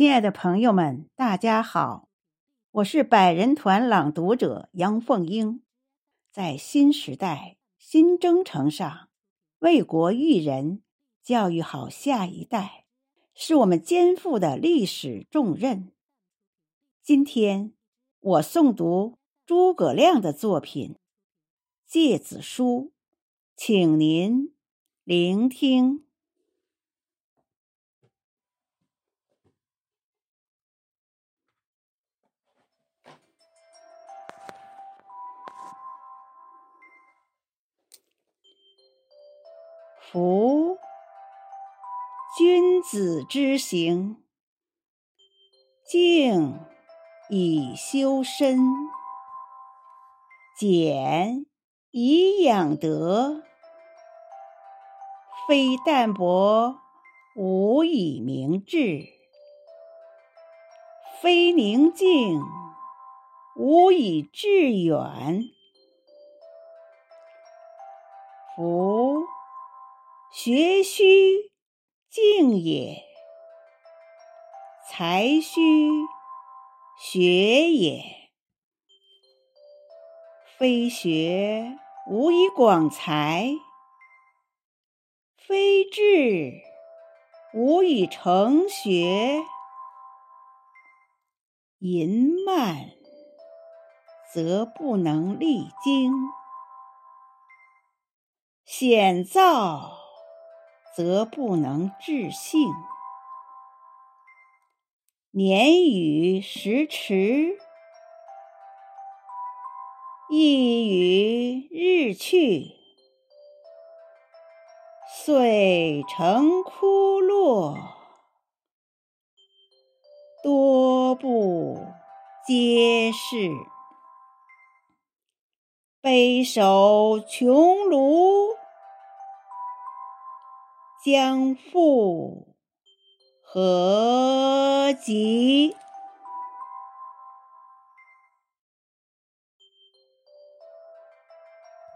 亲爱的朋友们，大家好，我是百人团朗读者杨凤英。在新时代新征程上，为国育人、教育好下一代，是我们肩负的历史重任。今天我诵读诸葛亮的作品《诫子书》，请您聆听。夫君子之行，静以修身，俭以养德，非淡泊无以明志，非宁静无以致远。夫学须静也，才须学也。非学无以广才，非志无以成学。淫慢则不能励精，险躁。则不能治性，年与时驰，意与日去，遂成枯落，多不接世，悲守穷庐。将复何及？